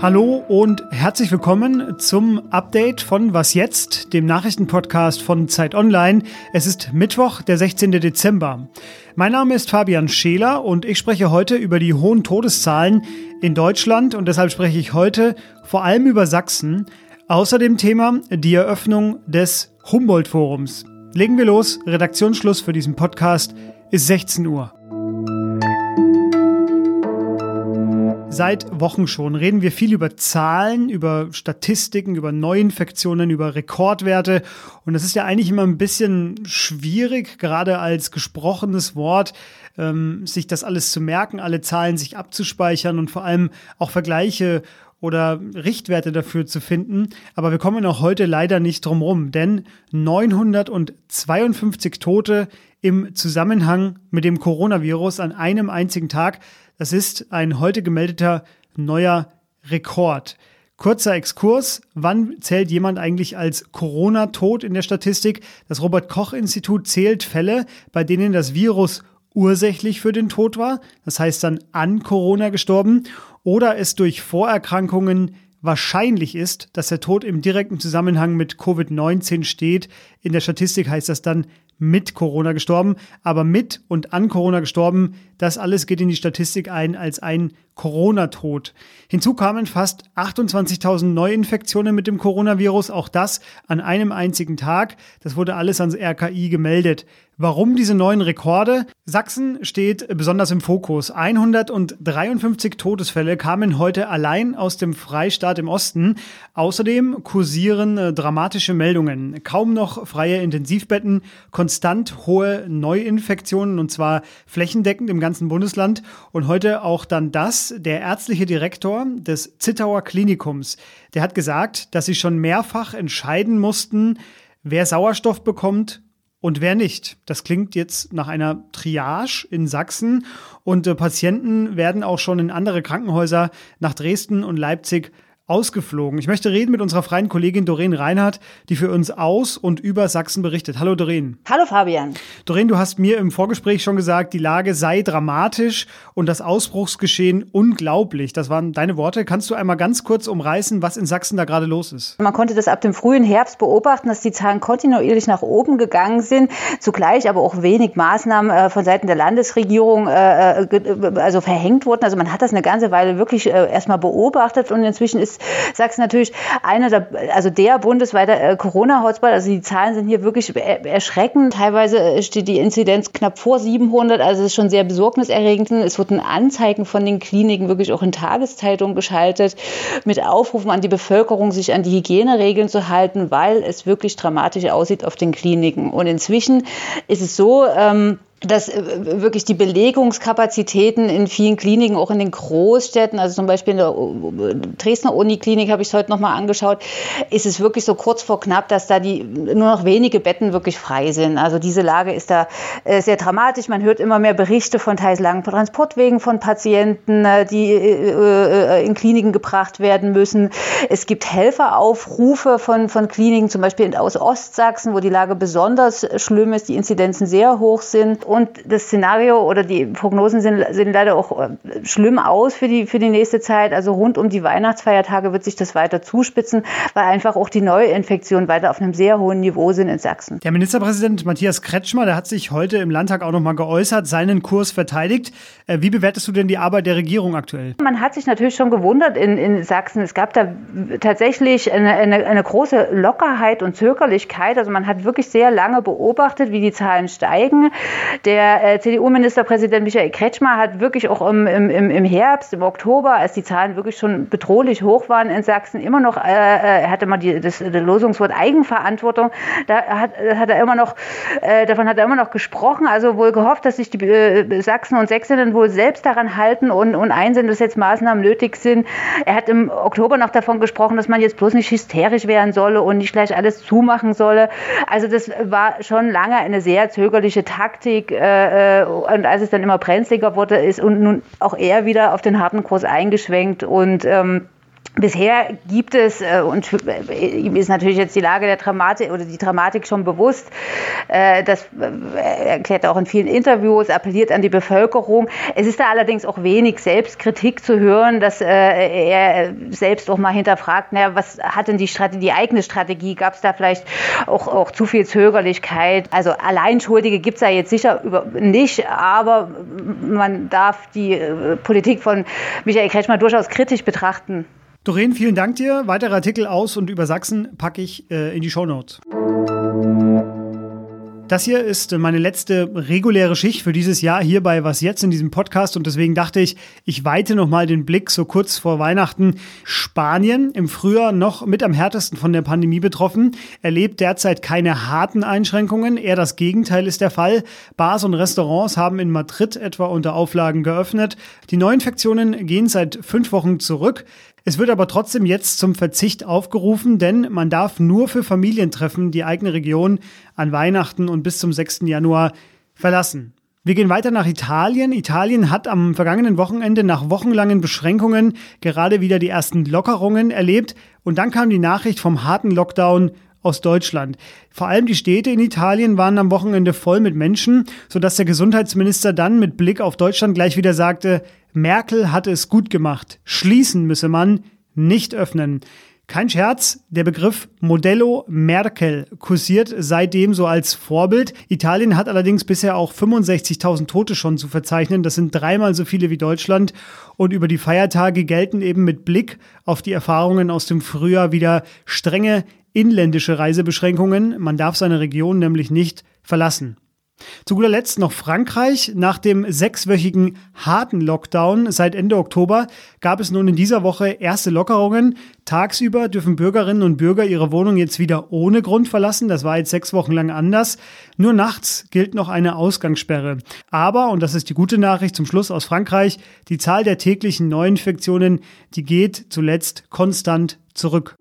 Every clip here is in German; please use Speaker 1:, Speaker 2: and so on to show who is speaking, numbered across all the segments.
Speaker 1: Hallo und herzlich willkommen zum Update von Was jetzt, dem Nachrichtenpodcast von Zeit Online. Es ist Mittwoch, der 16. Dezember. Mein Name ist Fabian Scheler und ich spreche heute über die hohen Todeszahlen in Deutschland und deshalb spreche ich heute vor allem über Sachsen. Außerdem Thema die Eröffnung des Humboldt-Forums. Legen wir los. Redaktionsschluss für diesen Podcast ist 16 Uhr. Seit Wochen schon reden wir viel über Zahlen, über Statistiken, über Neuinfektionen, über Rekordwerte. Und das ist ja eigentlich immer ein bisschen schwierig, gerade als gesprochenes Wort, ähm, sich das alles zu merken, alle Zahlen sich abzuspeichern und vor allem auch Vergleiche oder Richtwerte dafür zu finden. Aber wir kommen auch heute leider nicht drum rum, denn 952 Tote im Zusammenhang mit dem Coronavirus an einem einzigen Tag. Das ist ein heute gemeldeter neuer Rekord. Kurzer Exkurs. Wann zählt jemand eigentlich als Corona-Tod in der Statistik? Das Robert-Koch-Institut zählt Fälle, bei denen das Virus ursächlich für den Tod war, das heißt dann an Corona gestorben, oder es durch Vorerkrankungen wahrscheinlich ist, dass der Tod im direkten Zusammenhang mit Covid-19 steht. In der Statistik heißt das dann mit Corona gestorben, aber mit und an Corona gestorben, das alles geht in die Statistik ein als ein Corona-Tod. Hinzu kamen fast 28.000 Neuinfektionen mit dem Coronavirus, auch das an einem einzigen Tag. Das wurde alles ans RKI gemeldet. Warum diese neuen Rekorde? Sachsen steht besonders im Fokus. 153 Todesfälle kamen heute allein aus dem Freistaat im Osten. Außerdem kursieren äh, dramatische Meldungen. Kaum noch freie Intensivbetten, konstant hohe Neuinfektionen und zwar flächendeckend im ganzen Bundesland. Und heute auch dann das, der ärztliche Direktor des Zittauer Klinikums, der hat gesagt, dass sie schon mehrfach entscheiden mussten, wer Sauerstoff bekommt und wer nicht. Das klingt jetzt nach einer Triage in Sachsen und äh, Patienten werden auch schon in andere Krankenhäuser nach Dresden und Leipzig ausgeflogen. Ich möchte reden mit unserer freien Kollegin Doreen Reinhardt, die für uns aus und über Sachsen berichtet. Hallo Doreen.
Speaker 2: Hallo Fabian.
Speaker 1: Doreen, du hast mir im Vorgespräch schon gesagt, die Lage sei dramatisch und das Ausbruchsgeschehen unglaublich. Das waren deine Worte. Kannst du einmal ganz kurz umreißen, was in Sachsen da gerade los ist?
Speaker 2: Man konnte das ab dem frühen Herbst beobachten, dass die Zahlen kontinuierlich nach oben gegangen sind, zugleich aber auch wenig Maßnahmen äh, von Seiten der Landesregierung äh, äh also verhängt wurden. Also man hat das eine ganze Weile wirklich erstmal beobachtet und inzwischen ist Sachsen natürlich einer der, also der bundesweite äh, Corona-Hotspot. Also die Zahlen sind hier wirklich erschreckend. Teilweise äh, steht die Inzidenz knapp vor 700. Also es ist schon sehr besorgniserregend. Es wurden Anzeigen von den Kliniken wirklich auch in Tageszeitungen geschaltet mit Aufrufen an die Bevölkerung, sich an die Hygieneregeln zu halten, weil es wirklich dramatisch aussieht auf den Kliniken. Und inzwischen ist es so, ähm, dass äh, wirklich die Belegungskapazitäten in vielen Kliniken, auch in den Großstädten, also zum Beispiel in der äh, Dresdner Uniklinik habe ich es heute nochmal angeschaut, ist es wirklich so kurz vor knapp, dass da die nur noch wenige Betten wirklich frei sind. Also diese Lage ist da äh, sehr dramatisch. Man hört immer mehr Berichte von teils langen Transportwegen von Patienten, die in Kliniken gebracht werden müssen. Es gibt Helferaufrufe von, von Kliniken, zum Beispiel aus Ostsachsen, wo die Lage besonders schlimm ist, die Inzidenzen sehr hoch sind. Und das Szenario oder die Prognosen sind, sehen leider auch äh, schlimm aus für die, für die nächste Zeit. Also rund um die Weihnachtsfeiertage wird sich das weiter zuspitzen, weil einfach auch die Neuinfektionen weiter auf einem sehr hohen Niveau sind in Sachsen.
Speaker 1: Der Ministerpräsident Matthias Kretschmer, der hat sich heute im Landtag auch nochmal geäußert, seinen Kurs verteidigt. Äh, wie bewertest du denn die Arbeit der Regierung aktuell?
Speaker 2: Man hat sich natürlich schon gewundert in, in Sachsen. Es gab da tatsächlich eine, eine, eine große Lockerheit und Zögerlichkeit. Also man hat wirklich sehr lange beobachtet, wie die Zahlen steigen. Der äh, CDU-Ministerpräsident Michael Kretschmer hat wirklich auch im, im, im Herbst, im Oktober, als die Zahlen wirklich schon bedrohlich hoch waren in Sachsen, immer noch, äh, äh er hatte immer die, das, das Losungswort Eigenverantwortung, da hat, hat er immer noch, äh, davon hat er immer noch gesprochen, also wohl gehofft, dass sich die äh, Sachsen und Sächsinnen wohl selbst daran halten und, und einsehen, dass jetzt Maßnahmen nötig sind. Er hat im Oktober noch davon gesprochen, dass man jetzt bloß nicht hysterisch werden solle und nicht gleich alles zumachen solle. Also das war schon lange eine sehr zögerliche Taktik Politik äh, äh, und als es dann immer brenzliger wurde, ist und nun auch er wieder auf den harten Kurs eingeschwenkt und ähm, Bisher gibt es, äh, und äh, ihm ist natürlich jetzt die Lage der Dramatik oder die Dramatik schon bewusst, äh, das erklärt er auch in vielen Interviews, appelliert an die Bevölkerung. Es ist da allerdings auch wenig Selbstkritik zu hören, dass er selbst auch mal hinterfragt, naja, was hat denn die Strategie, die eigene Strategie? Gab es da vielleicht auch, auch zu viel Zögerlichkeit? Also Alleinschuldige gibt es da jetzt sicher nicht, aber man darf die Politik von Michael Kretschmer durchaus kritisch betrachten.
Speaker 1: Doreen, vielen Dank dir. Weitere Artikel aus und über Sachsen packe ich äh, in die Shownotes. Das hier ist meine letzte reguläre Schicht für dieses Jahr hier bei Was jetzt in diesem Podcast und deswegen dachte ich, ich weite nochmal den Blick so kurz vor Weihnachten. Spanien im Frühjahr noch mit am härtesten von der Pandemie betroffen, erlebt derzeit keine harten Einschränkungen, eher das Gegenteil ist der Fall. Bars und Restaurants haben in Madrid etwa unter Auflagen geöffnet. Die Neuinfektionen gehen seit fünf Wochen zurück. Es wird aber trotzdem jetzt zum Verzicht aufgerufen, denn man darf nur für Familientreffen die eigene Region an Weihnachten und bis zum 6. Januar verlassen. Wir gehen weiter nach Italien. Italien hat am vergangenen Wochenende nach wochenlangen Beschränkungen gerade wieder die ersten Lockerungen erlebt und dann kam die Nachricht vom harten Lockdown aus Deutschland. Vor allem die Städte in Italien waren am Wochenende voll mit Menschen, sodass der Gesundheitsminister dann mit Blick auf Deutschland gleich wieder sagte, Merkel hatte es gut gemacht. Schließen müsse man, nicht öffnen. Kein Scherz, der Begriff Modello Merkel kursiert seitdem so als Vorbild. Italien hat allerdings bisher auch 65.000 Tote schon zu verzeichnen. Das sind dreimal so viele wie Deutschland. Und über die Feiertage gelten eben mit Blick auf die Erfahrungen aus dem Frühjahr wieder strenge inländische Reisebeschränkungen. Man darf seine Region nämlich nicht verlassen. Zu guter Letzt noch Frankreich. Nach dem sechswöchigen harten Lockdown seit Ende Oktober gab es nun in dieser Woche erste Lockerungen. Tagsüber dürfen Bürgerinnen und Bürger ihre Wohnung jetzt wieder ohne Grund verlassen. Das war jetzt sechs Wochen lang anders. Nur nachts gilt noch eine Ausgangssperre. Aber, und das ist die gute Nachricht zum Schluss aus Frankreich, die Zahl der täglichen Neuinfektionen, die geht zuletzt konstant zurück.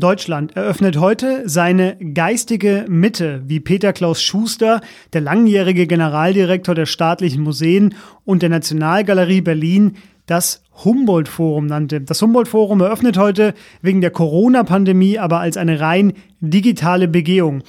Speaker 1: Deutschland eröffnet heute seine geistige Mitte, wie Peter Klaus Schuster, der langjährige Generaldirektor der staatlichen Museen und der Nationalgalerie Berlin, das Humboldt-Forum nannte. Das Humboldt-Forum eröffnet heute wegen der Corona-Pandemie aber als eine rein digitale Begehung.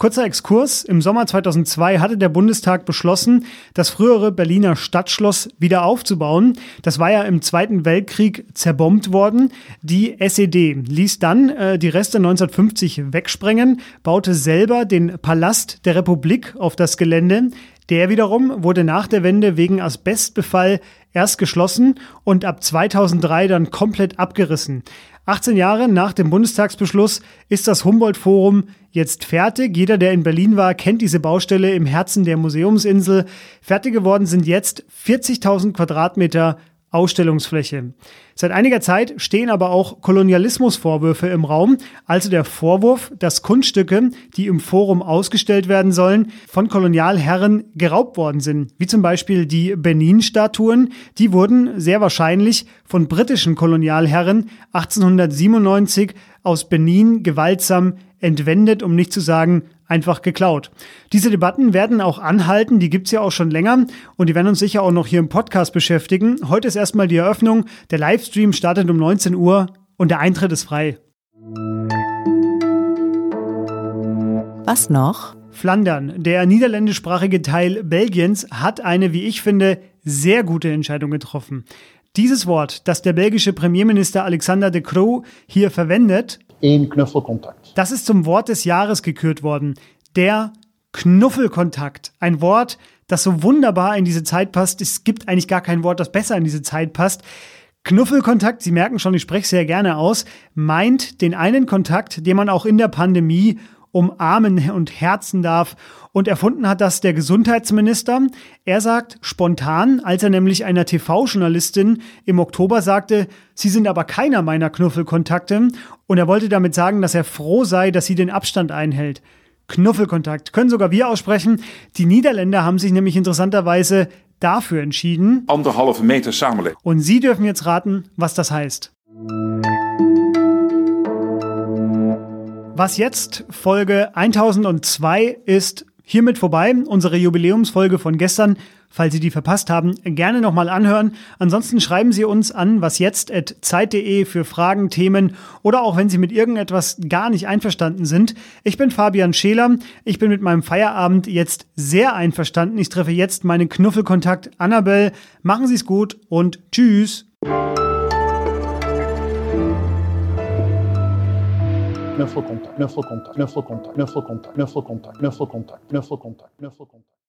Speaker 1: Kurzer Exkurs. Im Sommer 2002 hatte der Bundestag beschlossen, das frühere Berliner Stadtschloss wieder aufzubauen. Das war ja im Zweiten Weltkrieg zerbombt worden. Die SED ließ dann äh, die Reste 1950 wegsprengen, baute selber den Palast der Republik auf das Gelände. Der wiederum wurde nach der Wende wegen Asbestbefall erst geschlossen und ab 2003 dann komplett abgerissen. 18 Jahre nach dem Bundestagsbeschluss ist das Humboldt-Forum jetzt fertig. Jeder, der in Berlin war, kennt diese Baustelle im Herzen der Museumsinsel. Fertig geworden sind jetzt 40.000 Quadratmeter Ausstellungsfläche. Seit einiger Zeit stehen aber auch Kolonialismusvorwürfe im Raum, also der Vorwurf, dass Kunststücke, die im Forum ausgestellt werden sollen, von Kolonialherren geraubt worden sind, wie zum Beispiel die Benin-Statuen. Die wurden sehr wahrscheinlich von britischen Kolonialherren 1897 aus Benin gewaltsam entwendet, um nicht zu sagen einfach geklaut. Diese Debatten werden auch anhalten, die gibt's ja auch schon länger und die werden uns sicher auch noch hier im Podcast beschäftigen. Heute ist erstmal die Eröffnung. Der Livestream startet um 19 Uhr und der Eintritt ist frei.
Speaker 3: Was noch?
Speaker 1: Flandern, der niederländischsprachige Teil Belgiens, hat eine, wie ich finde, sehr gute Entscheidung getroffen. Dieses Wort, das der belgische Premierminister Alexander de Croo hier verwendet,
Speaker 4: Een Knuffelkontakt.
Speaker 1: Das ist zum Wort des Jahres gekürt worden. Der Knuffelkontakt. Ein Wort, das so wunderbar in diese Zeit passt. Es gibt eigentlich gar kein Wort, das besser in diese Zeit passt. Knuffelkontakt, Sie merken schon, ich spreche sehr gerne aus, meint den einen Kontakt, den man auch in der Pandemie umarmen und herzen darf. Und erfunden hat das der Gesundheitsminister. Er sagt spontan, als er nämlich einer TV-Journalistin im Oktober sagte, Sie sind aber keiner meiner Knuffelkontakte. Und er wollte damit sagen, dass er froh sei, dass sie den Abstand einhält. Knuffelkontakt können sogar wir aussprechen. Die Niederländer haben sich nämlich interessanterweise dafür entschieden.
Speaker 5: Anderhalve Meter Samenleving.
Speaker 1: Und Sie dürfen jetzt raten, was das heißt. Was jetzt Folge 1002 ist hiermit vorbei. Unsere Jubiläumsfolge von gestern, falls Sie die verpasst haben, gerne nochmal anhören. Ansonsten schreiben Sie uns an wasjetzt.zeit.de für Fragen, Themen oder auch wenn Sie mit irgendetwas gar nicht einverstanden sind. Ich bin Fabian Scheler. Ich bin mit meinem Feierabend jetzt sehr einverstanden. Ich treffe jetzt meinen Knuffelkontakt Annabelle. Machen Sie es gut und tschüss. l'info contact, l'info contact, l'info contact, l'info contact, l'info contact, l'info contact, l'info contact, l'info contact.